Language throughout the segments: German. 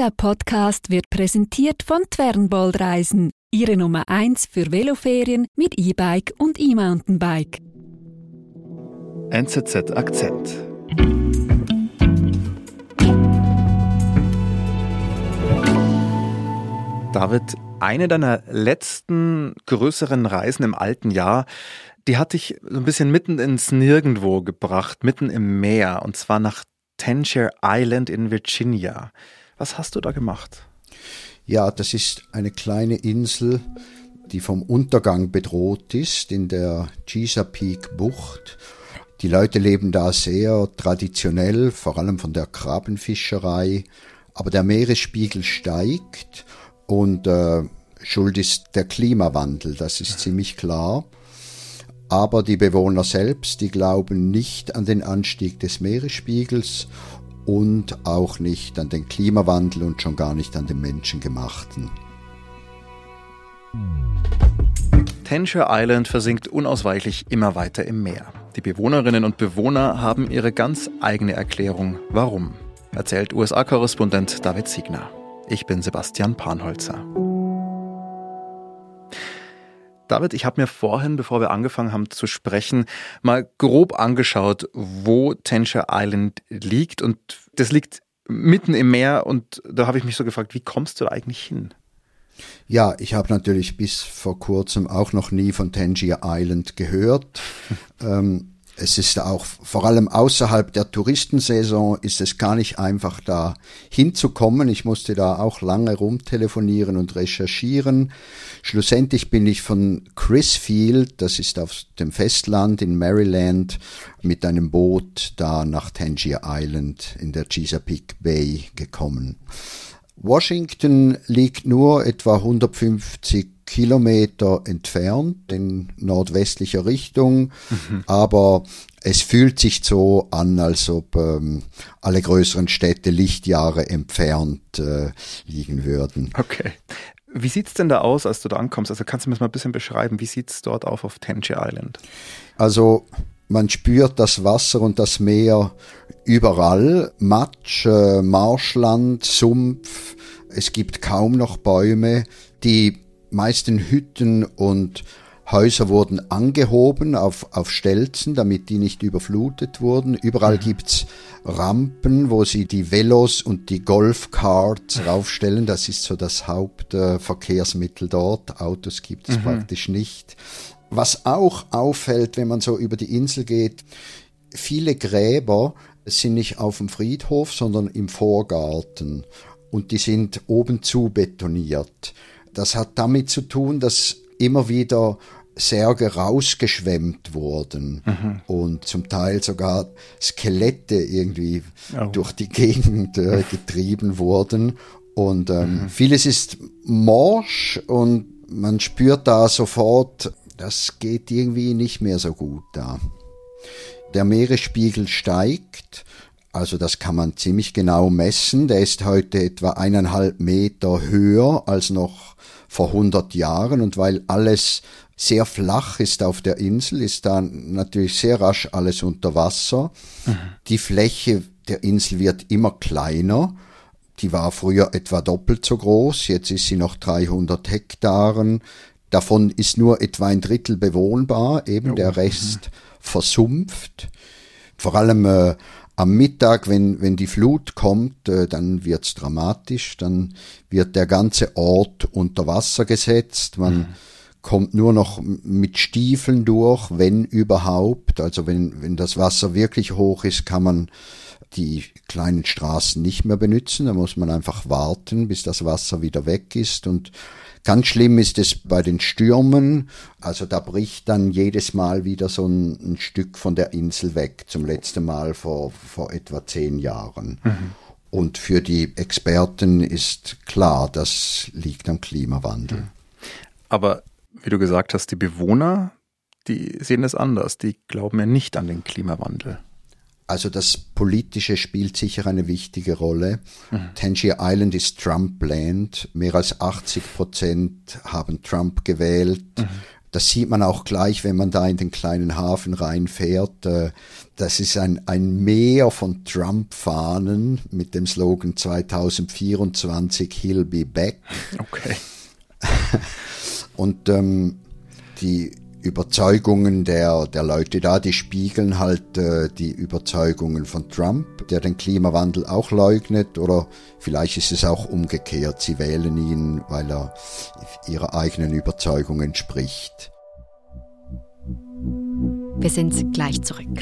Dieser Podcast wird präsentiert von Twernbold Reisen, Ihre Nummer 1 für Veloferien mit E-Bike und E-Mountainbike. NZZ Akzent. David, eine deiner letzten größeren Reisen im alten Jahr, die hat dich so ein bisschen mitten ins Nirgendwo gebracht, mitten im Meer, und zwar nach Tangier Island in Virginia. Was hast du da gemacht? Ja, das ist eine kleine Insel, die vom Untergang bedroht ist in der Chesapeake Bucht. Die Leute leben da sehr traditionell, vor allem von der Krabbenfischerei. Aber der Meeresspiegel steigt und äh, Schuld ist der Klimawandel, das ist ziemlich klar. Aber die Bewohner selbst, die glauben nicht an den Anstieg des Meeresspiegels und auch nicht an den Klimawandel und schon gar nicht an den menschengemachten. Tangier Island versinkt unausweichlich immer weiter im Meer. Die Bewohnerinnen und Bewohner haben ihre ganz eigene Erklärung, warum, erzählt USA-Korrespondent David Siegner. Ich bin Sebastian Panholzer. David, ich habe mir vorhin, bevor wir angefangen haben zu sprechen, mal grob angeschaut, wo Tangier Island liegt. Und das liegt mitten im Meer. Und da habe ich mich so gefragt, wie kommst du da eigentlich hin? Ja, ich habe natürlich bis vor kurzem auch noch nie von Tangier Island gehört. ähm, es ist auch vor allem außerhalb der Touristensaison ist es gar nicht einfach da hinzukommen. Ich musste da auch lange rumtelefonieren und recherchieren. Schlussendlich bin ich von Chrisfield, das ist auf dem Festland in Maryland, mit einem Boot da nach Tangier Island in der Chesapeake Bay gekommen. Washington liegt nur etwa 150 Kilometer entfernt in nordwestlicher Richtung, mhm. aber es fühlt sich so an, als ob ähm, alle größeren Städte Lichtjahre entfernt äh, liegen würden. Okay. Wie sieht's denn da aus, als du da ankommst? Also kannst du mir das mal ein bisschen beschreiben? Wie sieht's dort auf auf Tangier Island? Also man spürt das Wasser und das Meer überall. Matsch, äh, Marschland, Sumpf. Es gibt kaum noch Bäume. Die meisten Hütten und Häuser wurden angehoben auf, auf Stelzen, damit die nicht überflutet wurden. Überall mhm. gibt's Rampen, wo sie die Velos und die Golfcarts raufstellen. Das ist so das Hauptverkehrsmittel äh, dort. Autos gibt es mhm. praktisch nicht. Was auch auffällt, wenn man so über die Insel geht, viele Gräber sind nicht auf dem Friedhof, sondern im Vorgarten. Und die sind oben zu betoniert. Das hat damit zu tun, dass immer wieder Särge rausgeschwemmt wurden mhm. und zum Teil sogar Skelette irgendwie oh. durch die Gegend äh, getrieben wurden. Und ähm, mhm. vieles ist morsch und man spürt da sofort, das geht irgendwie nicht mehr so gut da. Der Meeresspiegel steigt, also das kann man ziemlich genau messen. Der ist heute etwa eineinhalb Meter höher als noch vor 100 Jahren und weil alles sehr flach ist auf der Insel, ist da natürlich sehr rasch alles unter Wasser. Mhm. Die Fläche der Insel wird immer kleiner. Die war früher etwa doppelt so groß, jetzt ist sie noch 300 Hektaren. Davon ist nur etwa ein Drittel bewohnbar, eben oh. der Rest versumpft. Vor allem äh, am Mittag, wenn, wenn die Flut kommt, äh, dann wird's dramatisch, dann wird der ganze Ort unter Wasser gesetzt, man mhm. kommt nur noch mit Stiefeln durch, wenn überhaupt, also wenn, wenn das Wasser wirklich hoch ist, kann man die kleinen Straßen nicht mehr benutzen, da muss man einfach warten, bis das Wasser wieder weg ist. Und Ganz schlimm ist es bei den Stürmen. Also da bricht dann jedes Mal wieder so ein, ein Stück von der Insel weg. Zum letzten Mal vor, vor etwa zehn Jahren. Mhm. Und für die Experten ist klar, das liegt am Klimawandel. Mhm. Aber wie du gesagt hast, die Bewohner, die sehen das anders. Die glauben ja nicht an den Klimawandel. Also das Politische spielt sicher eine wichtige Rolle. Mhm. Tangier Island ist Trump-Land. Mehr als 80 Prozent haben Trump gewählt. Mhm. Das sieht man auch gleich, wenn man da in den kleinen Hafen reinfährt. Äh, das ist ein, ein Meer von Trump-Fahnen mit dem Slogan 2024 He'll be back. Okay. Und ähm, die Überzeugungen der, der Leute da, die spiegeln halt äh, die Überzeugungen von Trump, der den Klimawandel auch leugnet, oder vielleicht ist es auch umgekehrt, sie wählen ihn, weil er ihrer eigenen Überzeugung entspricht. Wir sind gleich zurück.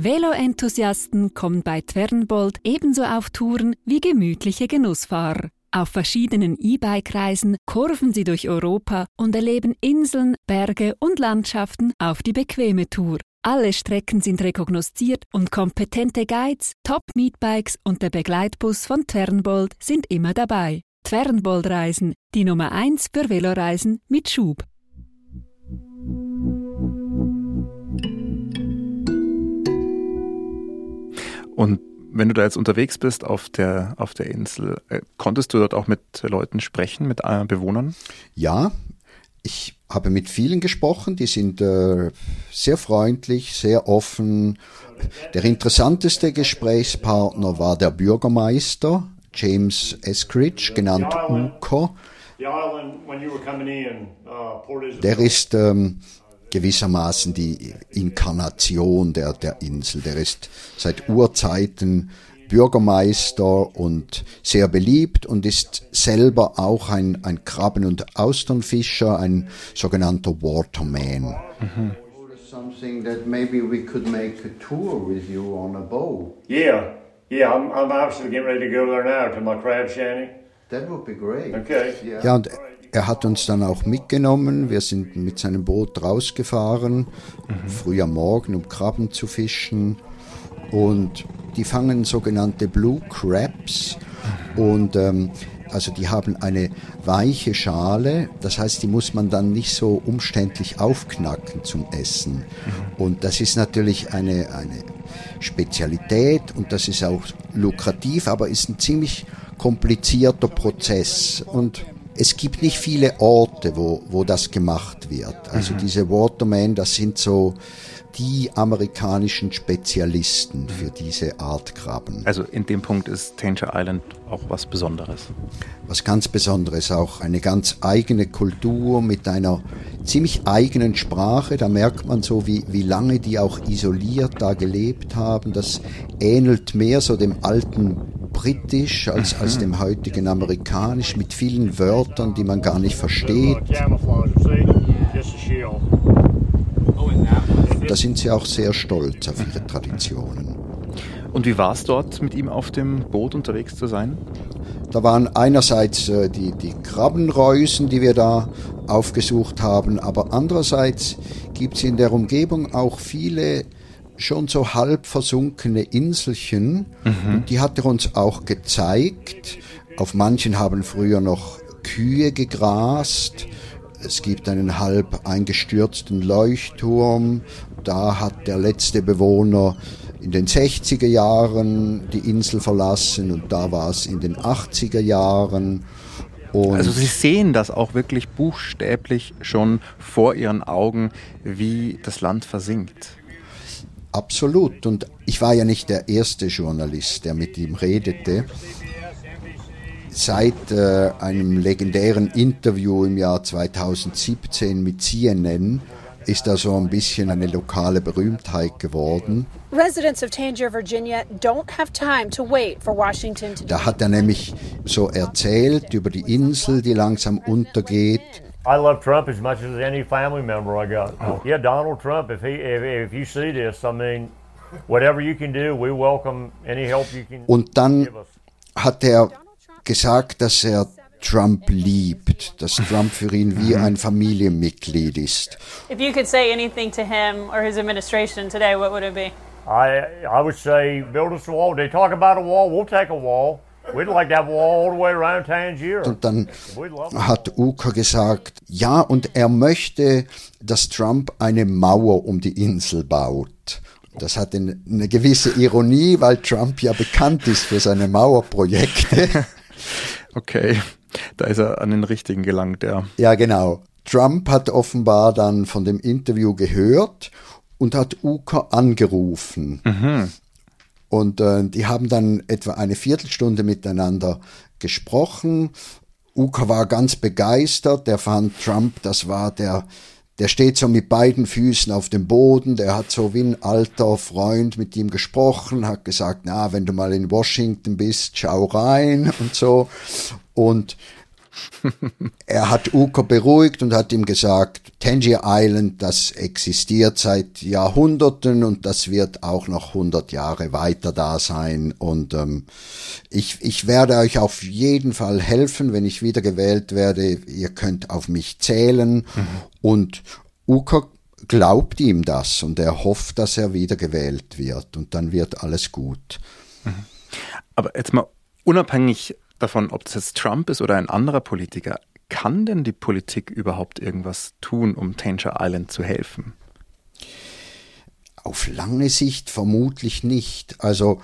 Velo-Enthusiasten kommen bei Twernbold ebenso auf Touren wie gemütliche Genussfahrer. Auf verschiedenen E-Bike-Reisen kurven sie durch Europa und erleben Inseln, Berge und Landschaften auf die bequeme Tour. Alle Strecken sind rekognosziert und kompetente Guides, Top-Meetbikes und der Begleitbus von Twernbold sind immer dabei. Twernbold-Reisen, die Nummer 1 für Veloreisen mit Schub. Und wenn du da jetzt unterwegs bist auf der, auf der Insel, äh, konntest du dort auch mit Leuten sprechen, mit äh, Bewohnern? Ja, ich habe mit vielen gesprochen, die sind äh, sehr freundlich, sehr offen. Der interessanteste Gesprächspartner war der Bürgermeister, James Eskridge, genannt Uko. Der ist ähm, gewissermaßen die Inkarnation der, der Insel. Der ist seit Urzeiten Bürgermeister und sehr beliebt und ist selber auch ein, ein Krabben- und Austernfischer, ein sogenannter Waterman. Mhm. Something that maybe we could make a tour with you on a boat. Yeah, yeah, I'm, I'm actually getting ready to go there now to my crab shanty. That would be great. Okay. Yeah. Ja, und er hat uns dann auch mitgenommen. Wir sind mit seinem Boot rausgefahren, mhm. früh am Morgen, um Krabben zu fischen. Und die fangen sogenannte Blue Crabs. Und ähm, also die haben eine weiche Schale, das heißt, die muss man dann nicht so umständlich aufknacken zum Essen. Und das ist natürlich eine, eine Spezialität und das ist auch lukrativ, aber ist ein ziemlich komplizierter Prozess. Und es gibt nicht viele Orte, wo, wo das gemacht wird. Also mhm. diese Watermen, das sind so die amerikanischen Spezialisten für diese Art Krabben. Also in dem Punkt ist Tanger Island auch was Besonderes. Was ganz Besonderes, auch eine ganz eigene Kultur mit einer ziemlich eigenen Sprache. Da merkt man so, wie, wie lange die auch isoliert da gelebt haben. Das ähnelt mehr so dem alten Britisch als, als dem heutigen Amerikanisch mit vielen Wörtern, die man gar nicht versteht. Da sind sie auch sehr stolz auf ihre Traditionen. Und wie war es dort, mit ihm auf dem Boot unterwegs zu sein? Da waren einerseits äh, die, die Krabbenreusen, die wir da aufgesucht haben, aber andererseits gibt es in der Umgebung auch viele schon so halb versunkene Inselchen. Mhm. Die hat er uns auch gezeigt. Auf manchen haben früher noch Kühe gegrast. Es gibt einen halb eingestürzten Leuchtturm. Da hat der letzte Bewohner in den 60er Jahren die Insel verlassen und da war es in den 80er Jahren. Und also Sie sehen das auch wirklich buchstäblich schon vor Ihren Augen, wie das Land versinkt. Absolut. Und ich war ja nicht der erste Journalist, der mit ihm redete. Seit äh, einem legendären Interview im Jahr 2017 mit CNN ist er so ein bisschen eine lokale Berühmtheit geworden. Residents of Tangier, Virginia don't have time to wait for Washington to Da hat er nämlich so erzählt über die Insel, die langsam untergeht I love Trump as much as any family member I got. Oh. Yeah, Donald Trump. If he, if, if you see this, I mean, whatever you can do, we welcome any help you can. Und dann hat er gesagt, dass er Trump liebt, dass Trump für ihn wie mhm. ein Familienmitglied ist. If you could say anything to him or his administration today, what would it be? I I would say build us a wall. They talk about a wall, we'll take a wall. Und dann hat Uka gesagt, ja, und er möchte, dass Trump eine Mauer um die Insel baut. Das hat eine gewisse Ironie, weil Trump ja bekannt ist für seine Mauerprojekte. Okay. Da ist er an den richtigen gelangt, ja. Ja, genau. Trump hat offenbar dann von dem Interview gehört und hat Uker angerufen. Mhm. Und äh, die haben dann etwa eine Viertelstunde miteinander gesprochen. Uker war ganz begeistert, der fand Trump, das war der, der steht so mit beiden Füßen auf dem Boden, der hat so wie ein alter Freund mit ihm gesprochen, hat gesagt, na, wenn du mal in Washington bist, schau rein und so. Und er hat Uker beruhigt und hat ihm gesagt, Tangier Island, das existiert seit Jahrhunderten und das wird auch noch 100 Jahre weiter da sein. Und ähm, ich, ich werde euch auf jeden Fall helfen, wenn ich wieder gewählt werde. Ihr könnt auf mich zählen. Mhm. Und Uker glaubt ihm das und er hofft, dass er wieder gewählt wird und dann wird alles gut. Mhm. Aber jetzt mal unabhängig davon, ob das jetzt Trump ist oder ein anderer Politiker, kann denn die Politik überhaupt irgendwas tun, um Tanger Island zu helfen? Auf lange Sicht vermutlich nicht. Also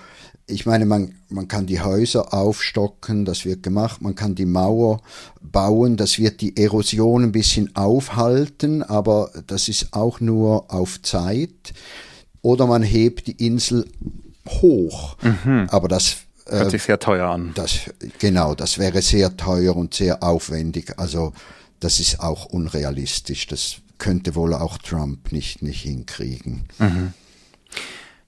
ich meine, man, man kann die Häuser aufstocken, das wird gemacht, man kann die Mauer bauen, das wird die Erosion ein bisschen aufhalten, aber das ist auch nur auf Zeit. Oder man hebt die Insel hoch, mhm. aber das Hört sich sehr teuer an. Das, genau, das wäre sehr teuer und sehr aufwendig. Also das ist auch unrealistisch. Das könnte wohl auch Trump nicht, nicht hinkriegen. Mhm.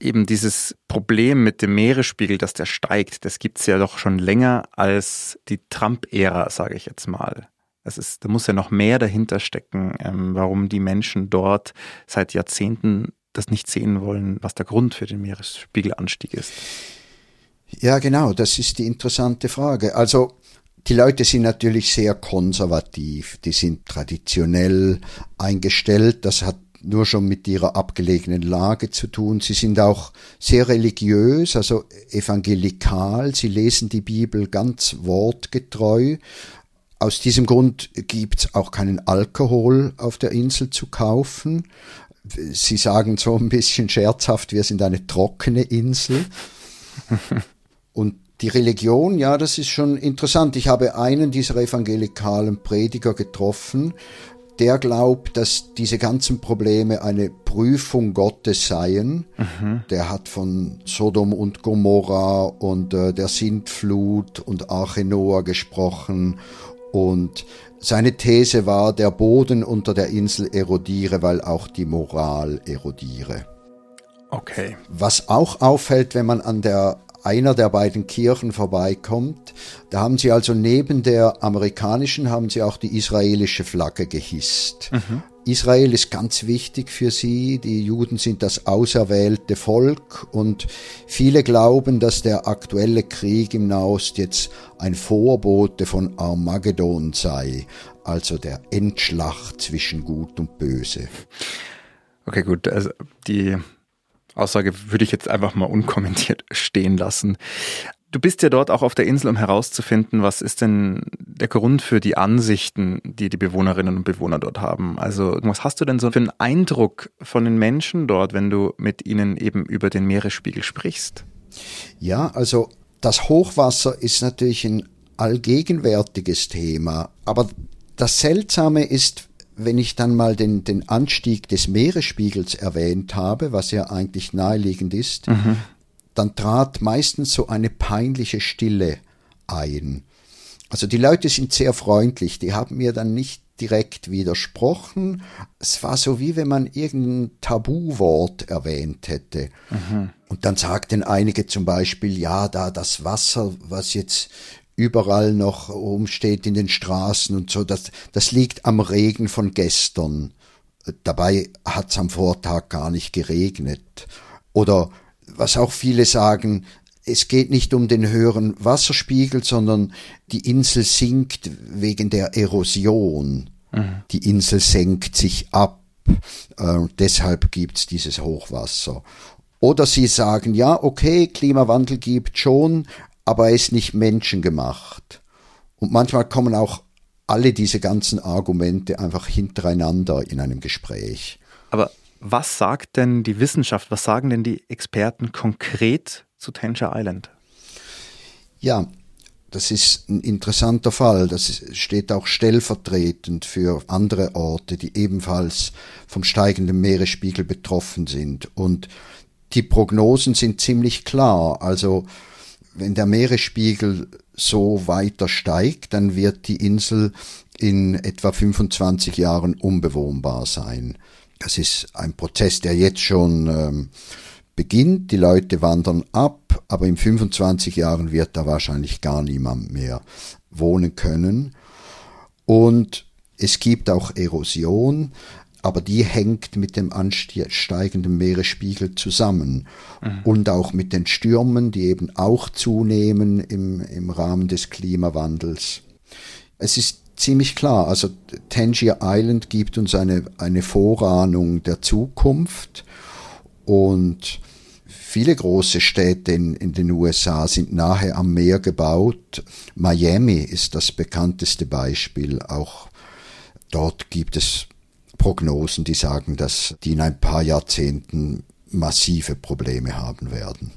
Eben dieses Problem mit dem Meeresspiegel, dass der steigt, das gibt es ja doch schon länger als die Trump-Ära, sage ich jetzt mal. Das ist, da muss ja noch mehr dahinter stecken, ähm, warum die Menschen dort seit Jahrzehnten das nicht sehen wollen, was der Grund für den Meeresspiegelanstieg ist. Ja, genau, das ist die interessante Frage. Also die Leute sind natürlich sehr konservativ, die sind traditionell eingestellt, das hat nur schon mit ihrer abgelegenen Lage zu tun. Sie sind auch sehr religiös, also evangelikal, sie lesen die Bibel ganz wortgetreu. Aus diesem Grund gibt's auch keinen Alkohol auf der Insel zu kaufen. Sie sagen so ein bisschen scherzhaft, wir sind eine trockene Insel. Und die Religion, ja, das ist schon interessant. Ich habe einen dieser evangelikalen Prediger getroffen, der glaubt, dass diese ganzen Probleme eine Prüfung Gottes seien. Mhm. Der hat von Sodom und Gomorra und äh, der Sintflut und Arche Noah gesprochen und seine These war, der Boden unter der Insel erodiere, weil auch die Moral erodiere. Okay. Was auch auffällt, wenn man an der einer der beiden Kirchen vorbeikommt. Da haben sie also neben der amerikanischen haben sie auch die israelische Flagge gehisst. Mhm. Israel ist ganz wichtig für sie. Die Juden sind das auserwählte Volk und viele glauben, dass der aktuelle Krieg im Nahost jetzt ein Vorbote von Armageddon sei, also der Endschlacht zwischen Gut und Böse. Okay, gut. Also die Aussage würde ich jetzt einfach mal unkommentiert stehen lassen. Du bist ja dort auch auf der Insel, um herauszufinden, was ist denn der Grund für die Ansichten, die die Bewohnerinnen und Bewohner dort haben. Also was hast du denn so für einen Eindruck von den Menschen dort, wenn du mit ihnen eben über den Meeresspiegel sprichst? Ja, also das Hochwasser ist natürlich ein allgegenwärtiges Thema, aber das Seltsame ist, wenn ich dann mal den, den Anstieg des Meeresspiegels erwähnt habe, was ja eigentlich naheliegend ist, mhm. dann trat meistens so eine peinliche Stille ein. Also die Leute sind sehr freundlich, die haben mir dann nicht direkt widersprochen. Es war so wie wenn man irgendein Tabuwort erwähnt hätte. Mhm. Und dann sagten einige zum Beispiel, ja, da das Wasser, was jetzt überall noch rumsteht in den Straßen und so. Das, das liegt am Regen von gestern. Dabei hat es am Vortag gar nicht geregnet. Oder was auch viele sagen, es geht nicht um den höheren Wasserspiegel, sondern die Insel sinkt wegen der Erosion. Mhm. Die Insel senkt sich ab. Äh, deshalb gibt's dieses Hochwasser. Oder sie sagen, ja, okay, Klimawandel gibt schon, aber er ist nicht menschengemacht. Und manchmal kommen auch alle diese ganzen Argumente einfach hintereinander in einem Gespräch. Aber was sagt denn die Wissenschaft, was sagen denn die Experten konkret zu Tanger Island? Ja, Das ist ein interessanter Fall. Das steht auch stellvertretend für andere Orte, die ebenfalls vom steigenden Meeresspiegel betroffen sind. Und die Prognosen sind ziemlich klar. Also wenn der Meeresspiegel so weiter steigt, dann wird die Insel in etwa 25 Jahren unbewohnbar sein. Das ist ein Prozess, der jetzt schon ähm, beginnt. Die Leute wandern ab, aber in 25 Jahren wird da wahrscheinlich gar niemand mehr wohnen können. Und es gibt auch Erosion, aber die hängt mit dem ansteigenden Meeresspiegel zusammen mhm. und auch mit den Stürmen, die eben auch zunehmen im, im Rahmen des Klimawandels. Es ist ziemlich klar, also Tangier Island gibt uns eine, eine Vorahnung der Zukunft und Viele große Städte in, in den USA sind nahe am Meer gebaut. Miami ist das bekannteste Beispiel. Auch dort gibt es Prognosen, die sagen, dass die in ein paar Jahrzehnten massive Probleme haben werden.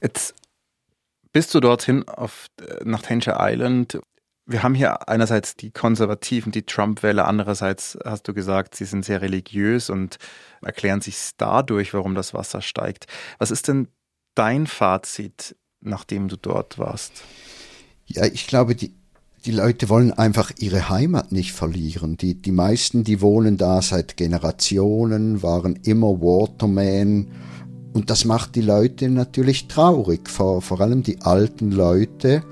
Jetzt bist du dorthin auf, nach Tangier Island wir haben hier einerseits die Konservativen, die Trump-Wähler, andererseits hast du gesagt, sie sind sehr religiös und erklären sich dadurch, warum das Wasser steigt. Was ist denn dein Fazit, nachdem du dort warst? Ja, ich glaube, die, die Leute wollen einfach ihre Heimat nicht verlieren. Die, die meisten, die wohnen da seit Generationen, waren immer Waterman. Und das macht die Leute natürlich traurig, vor, vor allem die alten Leute.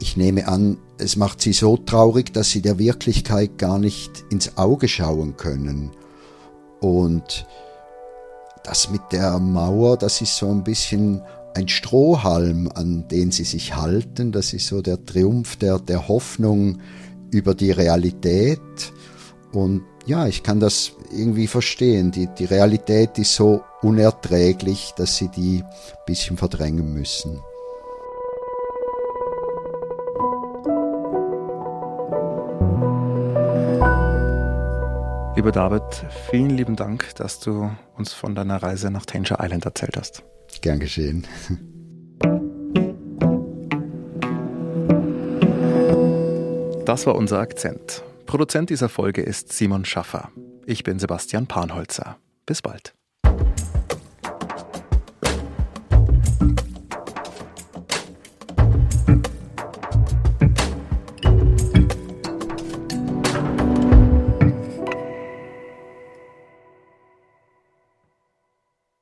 Ich nehme an, es macht sie so traurig, dass sie der Wirklichkeit gar nicht ins Auge schauen können. Und das mit der Mauer, das ist so ein bisschen ein Strohhalm, an den sie sich halten. Das ist so der Triumph der, der Hoffnung über die Realität. Und ja, ich kann das irgendwie verstehen. Die, die Realität ist so unerträglich, dass sie die ein bisschen verdrängen müssen. Lieber David, vielen lieben Dank, dass du uns von deiner Reise nach Tanger Island erzählt hast. Gern geschehen. Das war unser Akzent. Produzent dieser Folge ist Simon Schaffer. Ich bin Sebastian Panholzer. Bis bald.